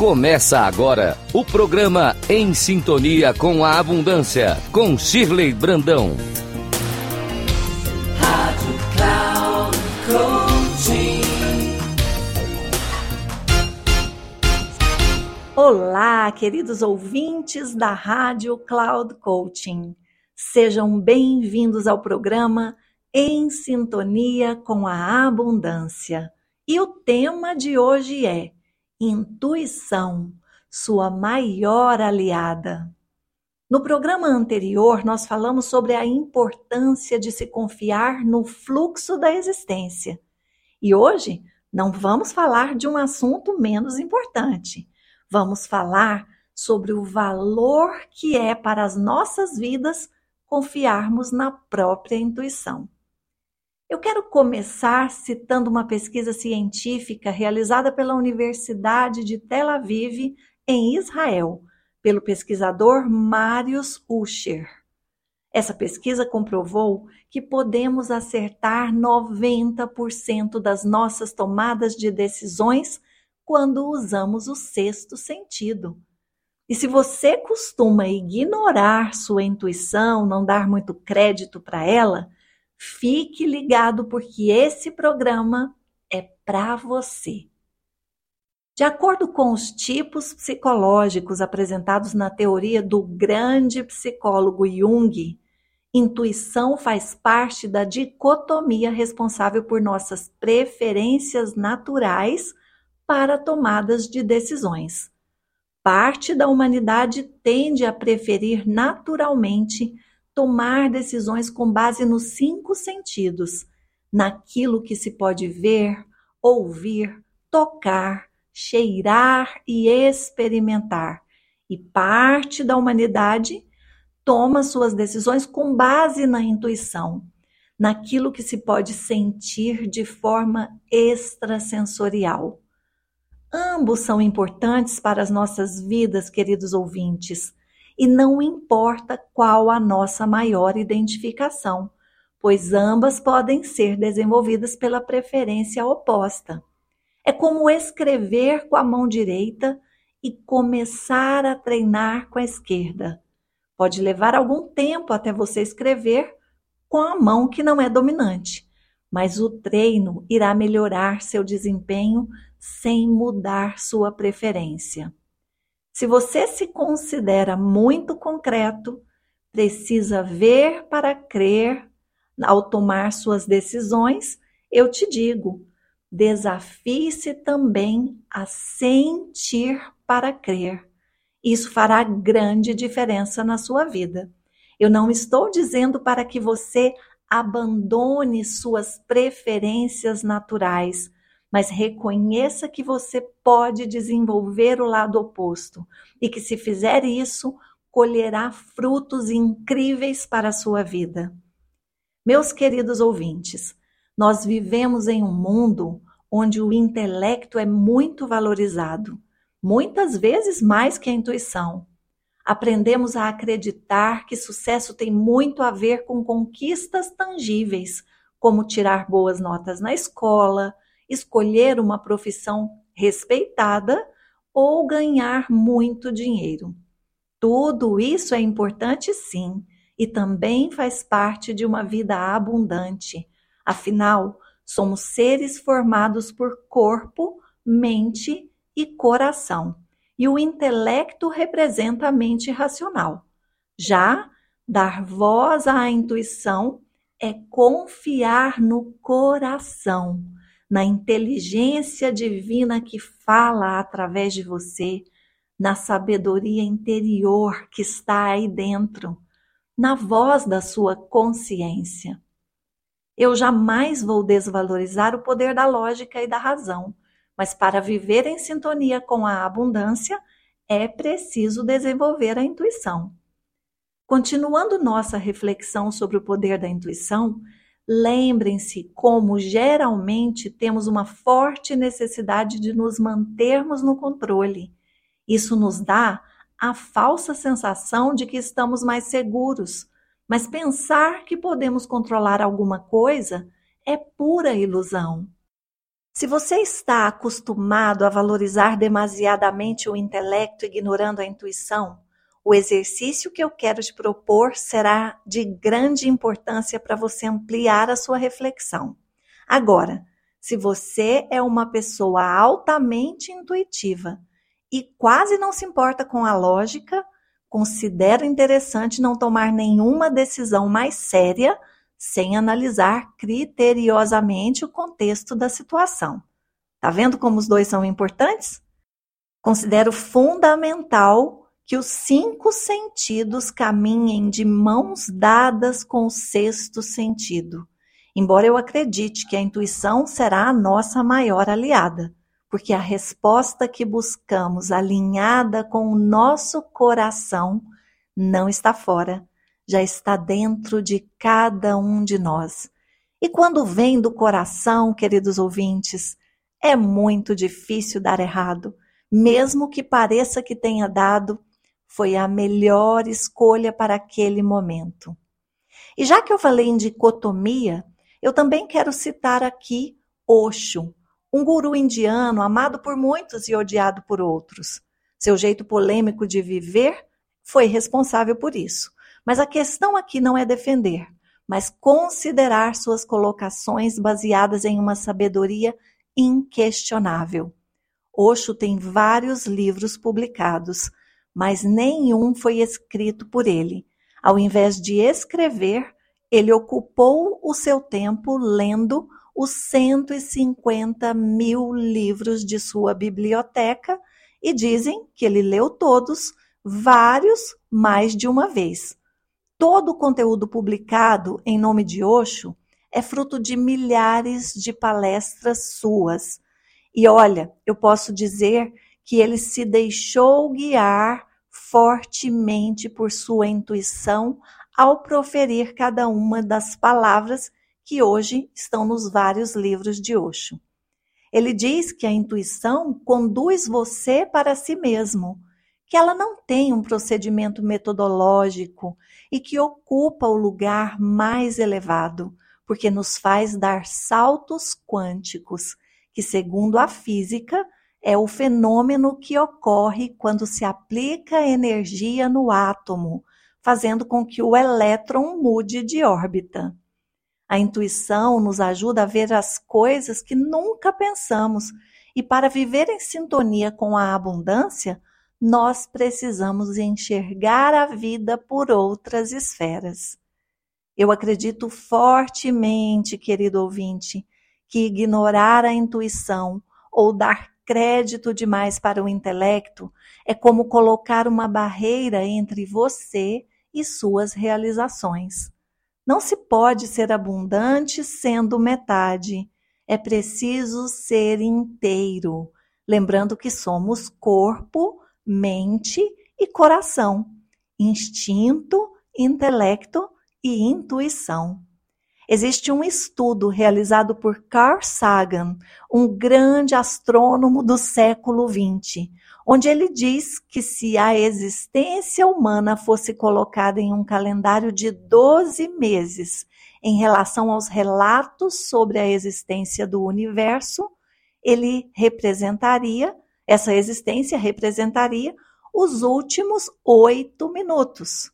Começa agora o programa Em Sintonia com a Abundância, com Shirley Brandão. Rádio Cloud Coaching. Olá, queridos ouvintes da Rádio Cloud Coaching. Sejam bem-vindos ao programa Em Sintonia com a Abundância. E o tema de hoje é intuição, sua maior aliada. No programa anterior, nós falamos sobre a importância de se confiar no fluxo da existência. E hoje não vamos falar de um assunto menos importante. Vamos falar sobre o valor que é para as nossas vidas confiarmos na própria intuição. Eu quero começar citando uma pesquisa científica realizada pela Universidade de Tel Aviv, em Israel, pelo pesquisador Marius Usher. Essa pesquisa comprovou que podemos acertar 90% das nossas tomadas de decisões quando usamos o sexto sentido. E se você costuma ignorar sua intuição, não dar muito crédito para ela, Fique ligado porque esse programa é para você. De acordo com os tipos psicológicos apresentados na teoria do grande psicólogo Jung, intuição faz parte da dicotomia responsável por nossas preferências naturais para tomadas de decisões. Parte da humanidade tende a preferir naturalmente tomar decisões com base nos cinco sentidos, naquilo que se pode ver, ouvir, tocar, cheirar e experimentar. E parte da humanidade toma suas decisões com base na intuição, naquilo que se pode sentir de forma extrasensorial. Ambos são importantes para as nossas vidas, queridos ouvintes e não importa qual a nossa maior identificação, pois ambas podem ser desenvolvidas pela preferência oposta. É como escrever com a mão direita e começar a treinar com a esquerda. Pode levar algum tempo até você escrever com a mão que não é dominante, mas o treino irá melhorar seu desempenho sem mudar sua preferência. Se você se considera muito concreto, precisa ver para crer ao tomar suas decisões, eu te digo, desafie-se também a sentir para crer. Isso fará grande diferença na sua vida. Eu não estou dizendo para que você abandone suas preferências naturais, mas reconheça que você pode desenvolver o lado oposto e que, se fizer isso, colherá frutos incríveis para a sua vida. Meus queridos ouvintes, nós vivemos em um mundo onde o intelecto é muito valorizado, muitas vezes mais que a intuição. Aprendemos a acreditar que sucesso tem muito a ver com conquistas tangíveis, como tirar boas notas na escola, escolher uma profissão respeitada ou ganhar muito dinheiro. Tudo isso é importante, sim, e também faz parte de uma vida abundante. Afinal, somos seres formados por corpo, mente e coração. E o intelecto representa a mente racional. Já dar voz à intuição é confiar no coração na inteligência divina que fala através de você, na sabedoria interior que está aí dentro, na voz da sua consciência. Eu jamais vou desvalorizar o poder da lógica e da razão, mas para viver em sintonia com a abundância, é preciso desenvolver a intuição. Continuando nossa reflexão sobre o poder da intuição, Lembrem-se como geralmente temos uma forte necessidade de nos mantermos no controle. Isso nos dá a falsa sensação de que estamos mais seguros, mas pensar que podemos controlar alguma coisa é pura ilusão. Se você está acostumado a valorizar demasiadamente o intelecto, ignorando a intuição, o exercício que eu quero te propor será de grande importância para você ampliar a sua reflexão. Agora, se você é uma pessoa altamente intuitiva e quase não se importa com a lógica, considero interessante não tomar nenhuma decisão mais séria sem analisar criteriosamente o contexto da situação. Tá vendo como os dois são importantes? Considero fundamental que os cinco sentidos caminhem de mãos dadas com o sexto sentido. Embora eu acredite que a intuição será a nossa maior aliada, porque a resposta que buscamos alinhada com o nosso coração não está fora, já está dentro de cada um de nós. E quando vem do coração, queridos ouvintes, é muito difícil dar errado. Mesmo que pareça que tenha dado, foi a melhor escolha para aquele momento. E já que eu falei em dicotomia, eu também quero citar aqui Osho, um guru indiano amado por muitos e odiado por outros. Seu jeito polêmico de viver foi responsável por isso. Mas a questão aqui não é defender, mas considerar suas colocações baseadas em uma sabedoria inquestionável. Osho tem vários livros publicados, mas nenhum foi escrito por ele. Ao invés de escrever, ele ocupou o seu tempo lendo os 150 mil livros de sua biblioteca e dizem que ele leu todos, vários mais de uma vez. Todo o conteúdo publicado em nome de Osho é fruto de milhares de palestras suas. E olha, eu posso dizer que ele se deixou guiar fortemente por sua intuição ao proferir cada uma das palavras que hoje estão nos vários livros de Osho. Ele diz que a intuição conduz você para si mesmo que ela não tem um procedimento metodológico e que ocupa o lugar mais elevado, porque nos faz dar saltos quânticos, que, segundo a física, é o fenômeno que ocorre quando se aplica energia no átomo, fazendo com que o elétron mude de órbita. A intuição nos ajuda a ver as coisas que nunca pensamos, e para viver em sintonia com a abundância, nós precisamos enxergar a vida por outras esferas. Eu acredito fortemente, querido ouvinte, que ignorar a intuição ou dar crédito demais para o intelecto é como colocar uma barreira entre você e suas realizações. Não se pode ser abundante sendo metade. É preciso ser inteiro, lembrando que somos corpo, mente e coração, instinto, intelecto e intuição. Existe um estudo realizado por Carl Sagan, um grande astrônomo do século XX, onde ele diz que se a existência humana fosse colocada em um calendário de 12 meses em relação aos relatos sobre a existência do universo, ele representaria essa existência representaria os últimos oito minutos.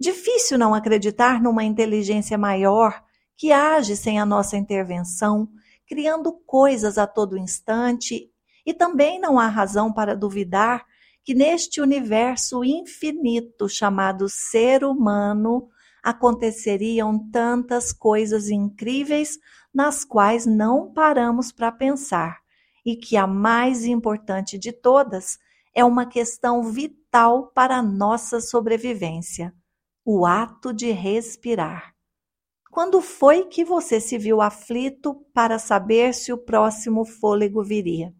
Difícil não acreditar numa inteligência maior que age sem a nossa intervenção, criando coisas a todo instante, e também não há razão para duvidar que neste universo infinito chamado ser humano aconteceriam tantas coisas incríveis nas quais não paramos para pensar e que a mais importante de todas é uma questão vital para a nossa sobrevivência: o ato de respirar. Quando foi que você se viu aflito para saber se o próximo fôlego viria?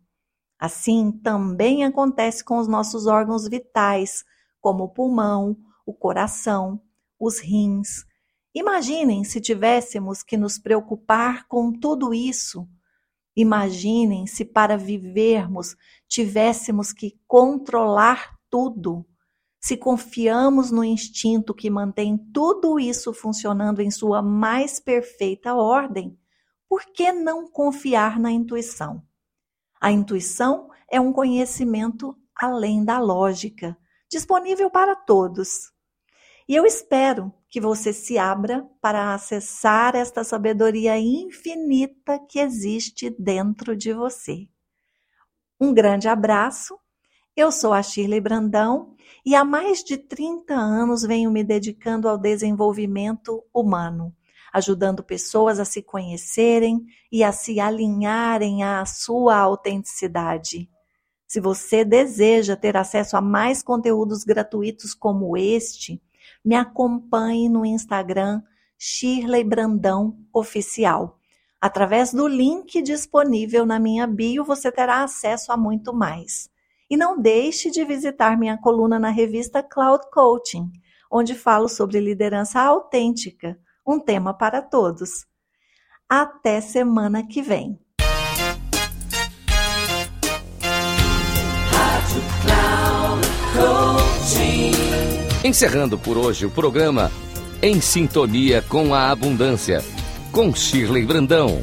Assim também acontece com os nossos órgãos vitais, como o pulmão, o coração, os rins. Imaginem se tivéssemos que nos preocupar com tudo isso Imaginem se para vivermos tivéssemos que controlar tudo. Se confiamos no instinto que mantém tudo isso funcionando em sua mais perfeita ordem, por que não confiar na intuição? A intuição é um conhecimento além da lógica, disponível para todos. E eu espero que você se abra para acessar esta sabedoria infinita que existe dentro de você. Um grande abraço. Eu sou a Shirley Brandão e há mais de 30 anos venho me dedicando ao desenvolvimento humano, ajudando pessoas a se conhecerem e a se alinharem à sua autenticidade. Se você deseja ter acesso a mais conteúdos gratuitos como este, me acompanhe no Instagram Shirley Brandão Oficial. Através do link disponível na minha bio, você terá acesso a muito mais. E não deixe de visitar minha coluna na revista Cloud Coaching, onde falo sobre liderança autêntica, um tema para todos. Até semana que vem. Encerrando por hoje o programa Em Sintonia com a Abundância, com Shirley Brandão.